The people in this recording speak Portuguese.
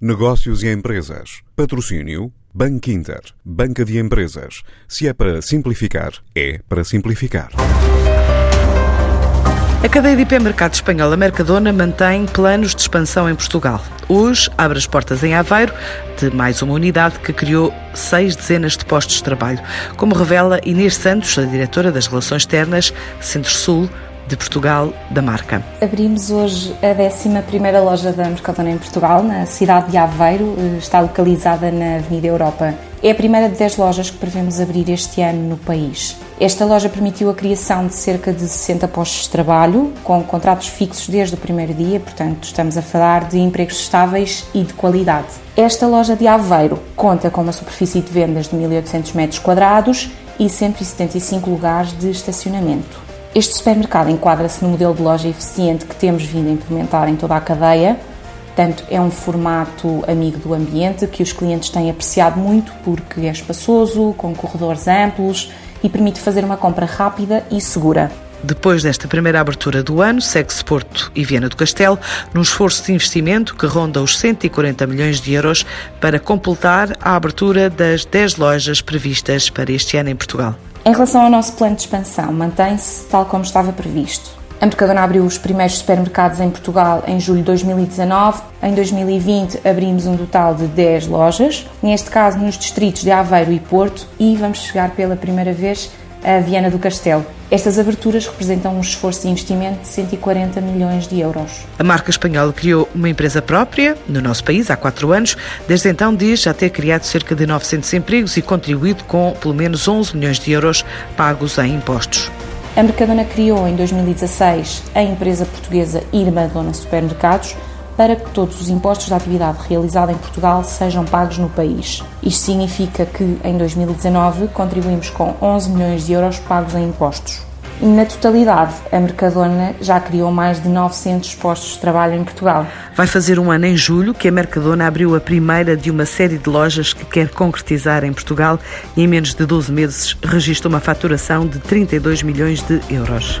Negócios e empresas. Patrocínio. Banco Inter. Banca de empresas. Se é para simplificar, é para simplificar. A cadeia de hipermercado espanhola Mercadona mantém planos de expansão em Portugal. Hoje abre as portas em Aveiro de mais uma unidade que criou seis dezenas de postos de trabalho, como revela Inês Santos, a diretora das Relações Externas Centro-Sul de Portugal da marca. Abrimos hoje a 11 loja da Mercadona em Portugal, na cidade de Aveiro, eh, está localizada na Avenida Europa. É a primeira de 10 lojas que prevemos abrir este ano no país. Esta loja permitiu a criação de cerca de 60 postos de trabalho, com contratos fixos desde o primeiro dia, portanto, estamos a falar de empregos estáveis e de qualidade. Esta loja de Aveiro conta com uma superfície de vendas de 1.800 metros quadrados e 175 lugares de estacionamento. Este supermercado enquadra-se no modelo de loja eficiente que temos vindo a implementar em toda a cadeia. Portanto, é um formato amigo do ambiente que os clientes têm apreciado muito porque é espaçoso, com corredores amplos e permite fazer uma compra rápida e segura. Depois desta primeira abertura do ano, segue-se Porto e Viana do Castelo num esforço de investimento que ronda os 140 milhões de euros para completar a abertura das 10 lojas previstas para este ano em Portugal. Em relação ao nosso plano de expansão, mantém-se tal como estava previsto. A Mercadona abriu os primeiros supermercados em Portugal em julho de 2019. Em 2020 abrimos um total de 10 lojas, neste caso nos distritos de Aveiro e Porto, e vamos chegar pela primeira vez a Viana do Castelo. Estas aberturas representam um esforço de investimento de 140 milhões de euros. A marca espanhola criou uma empresa própria no nosso país há quatro anos. Desde então diz já ter criado cerca de 900 empregos e contribuído com pelo menos 11 milhões de euros pagos em impostos. A Mercadona criou em 2016 a empresa portuguesa Irma Dona Supermercados, para que todos os impostos da atividade realizada em Portugal sejam pagos no país. Isto significa que, em 2019, contribuímos com 11 milhões de euros pagos em impostos. Na totalidade, a Mercadona já criou mais de 900 postos de trabalho em Portugal. Vai fazer um ano em julho que a Mercadona abriu a primeira de uma série de lojas que quer concretizar em Portugal e em menos de 12 meses registra uma faturação de 32 milhões de euros.